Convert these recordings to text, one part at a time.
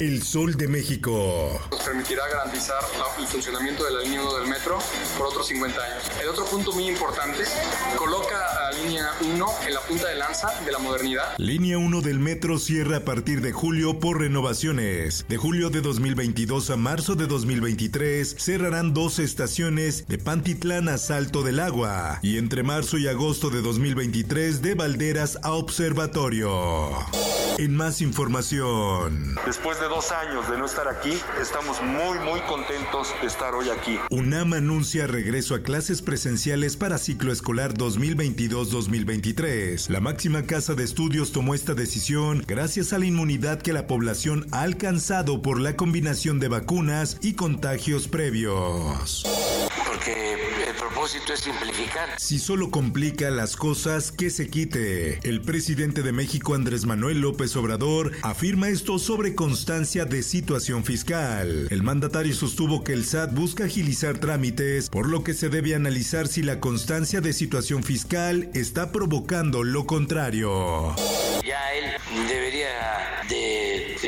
El Sol de México. Nos permitirá garantizar el funcionamiento de la línea 1 del metro por otros 50 años. El otro punto muy importante, coloca a la línea 1 en la punta de lanza de la modernidad. Línea 1 del metro cierra a partir de julio por renovaciones. De julio de 2022 a marzo de 2023 cerrarán dos estaciones de Pantitlán a Salto del Agua y entre marzo y agosto de 2023 de Valderas a Observatorio. En más información. Después de dos años de no estar aquí, estamos muy, muy contentos de estar hoy aquí. UNAM anuncia regreso a clases presenciales para ciclo escolar 2022-2023. La máxima casa de estudios tomó esta decisión gracias a la inmunidad que la población ha alcanzado por la combinación de vacunas y contagios previos. porque propósito es simplificar. Si solo complica las cosas, que se quite. El presidente de México, Andrés Manuel López Obrador, afirma esto sobre constancia de situación fiscal. El mandatario sostuvo que el SAT busca agilizar trámites, por lo que se debe analizar si la constancia de situación fiscal está provocando lo contrario. Ya él debería de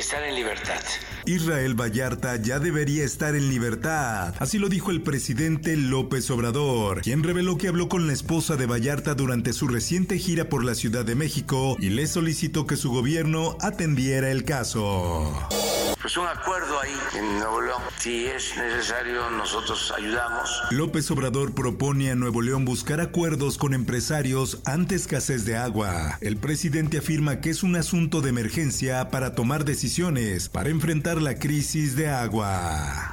estar en libertad. Israel Vallarta ya debería estar en libertad. Así lo dijo el presidente López Obrador, quien reveló que habló con la esposa de Vallarta durante su reciente gira por la Ciudad de México y le solicitó que su gobierno atendiera el caso. Pues un acuerdo ahí en Nuevo León. Si es necesario, nosotros ayudamos. López Obrador propone a Nuevo León buscar acuerdos con empresarios ante escasez de agua. El presidente afirma que es un asunto de emergencia para tomar decisiones para enfrentar la crisis de agua.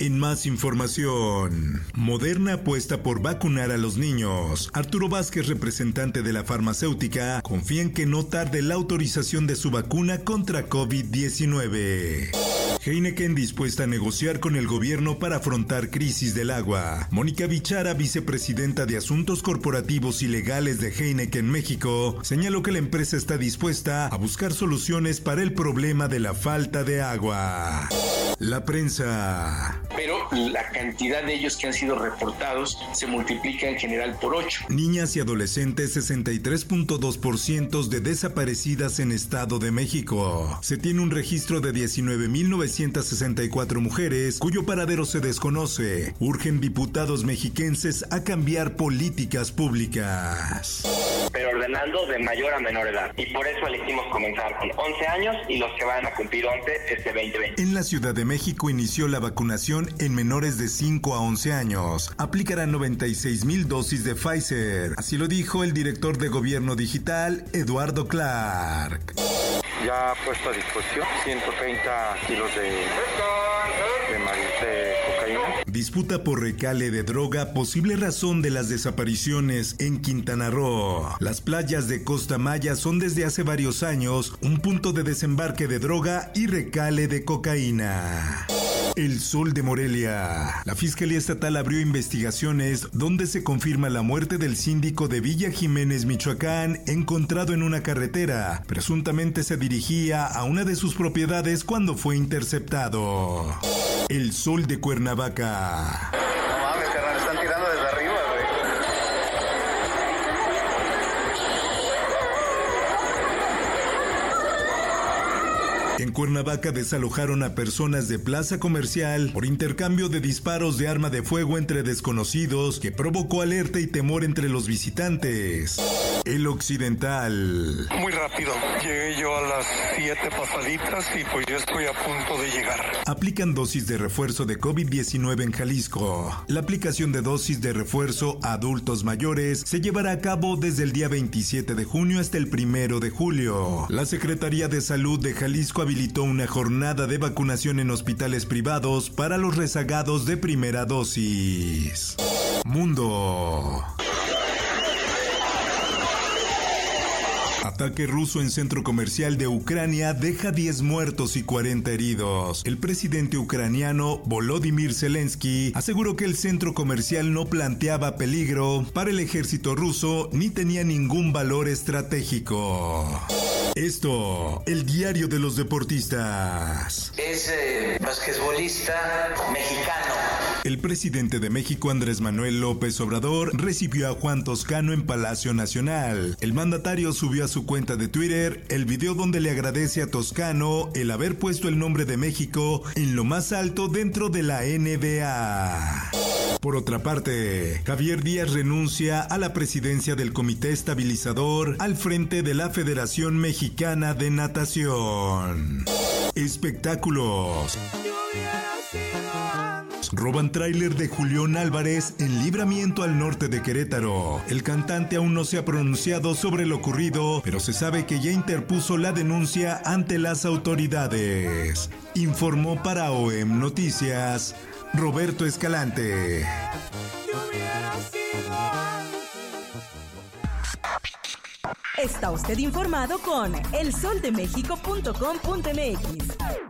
En más información, Moderna apuesta por vacunar a los niños. Arturo Vázquez, representante de la farmacéutica, confía en que no tarde la autorización de su vacuna contra COVID-19. Heineken dispuesta a negociar con el gobierno para afrontar crisis del agua. Mónica Bichara, vicepresidenta de Asuntos Corporativos y Legales de Heineken México, señaló que la empresa está dispuesta a buscar soluciones para el problema de la falta de agua. La prensa. Pero la cantidad de ellos que han sido reportados se multiplica en general por 8. Niñas y adolescentes 63.2% de desaparecidas en Estado de México. Se tiene un registro de 19.964 mujeres cuyo paradero se desconoce. Urgen diputados mexiquenses a cambiar políticas públicas. Ordenando de mayor a menor edad. Y por eso elegimos comenzar con 11 años y los que van a cumplir 11 este 2020. En la Ciudad de México inició la vacunación en menores de 5 a 11 años. Aplicarán 96 mil dosis de Pfizer. Así lo dijo el director de Gobierno Digital, Eduardo Clark. Ya puesto a disposición 130 kilos de, de, mari- de cocaína. Disputa por recale de droga, posible razón de las desapariciones en Quintana Roo. Las playas de Costa Maya son desde hace varios años un punto de desembarque de droga y recale de cocaína. El Sol de Morelia. La Fiscalía Estatal abrió investigaciones donde se confirma la muerte del síndico de Villa Jiménez, Michoacán, encontrado en una carretera. Presuntamente se dirigía a una de sus propiedades cuando fue interceptado. El Sol de Cuernavaca. En Cuernavaca desalojaron a personas de plaza comercial por intercambio de disparos de arma de fuego entre desconocidos que provocó alerta y temor entre los visitantes. El Occidental. Muy rápido. Llegué yo a las 7 pasaditas y pues yo estoy a punto de llegar. Aplican dosis de refuerzo de COVID-19 en Jalisco. La aplicación de dosis de refuerzo a adultos mayores se llevará a cabo desde el día 27 de junio hasta el 1 de julio. La Secretaría de Salud de Jalisco habilitó una jornada de vacunación en hospitales privados para los rezagados de primera dosis. Mundo. Ataque ruso en centro comercial de Ucrania deja 10 muertos y 40 heridos. El presidente ucraniano Volodymyr Zelensky aseguró que el centro comercial no planteaba peligro para el ejército ruso ni tenía ningún valor estratégico. Esto, el diario de los deportistas. Es eh, basquetbolista mexicano. El presidente de México, Andrés Manuel López Obrador, recibió a Juan Toscano en Palacio Nacional. El mandatario subió a su cuenta de Twitter el video donde le agradece a Toscano el haber puesto el nombre de México en lo más alto dentro de la NBA. Por otra parte, Javier Díaz renuncia a la presidencia del Comité Estabilizador al frente de la Federación Mexicana de Natación. Espectáculos. Roban tráiler de Julián Álvarez en libramiento al norte de Querétaro. El cantante aún no se ha pronunciado sobre lo ocurrido, pero se sabe que ya interpuso la denuncia ante las autoridades. Informó para OEM Noticias Roberto Escalante. Está usted informado con elsoldemexico.com.mx.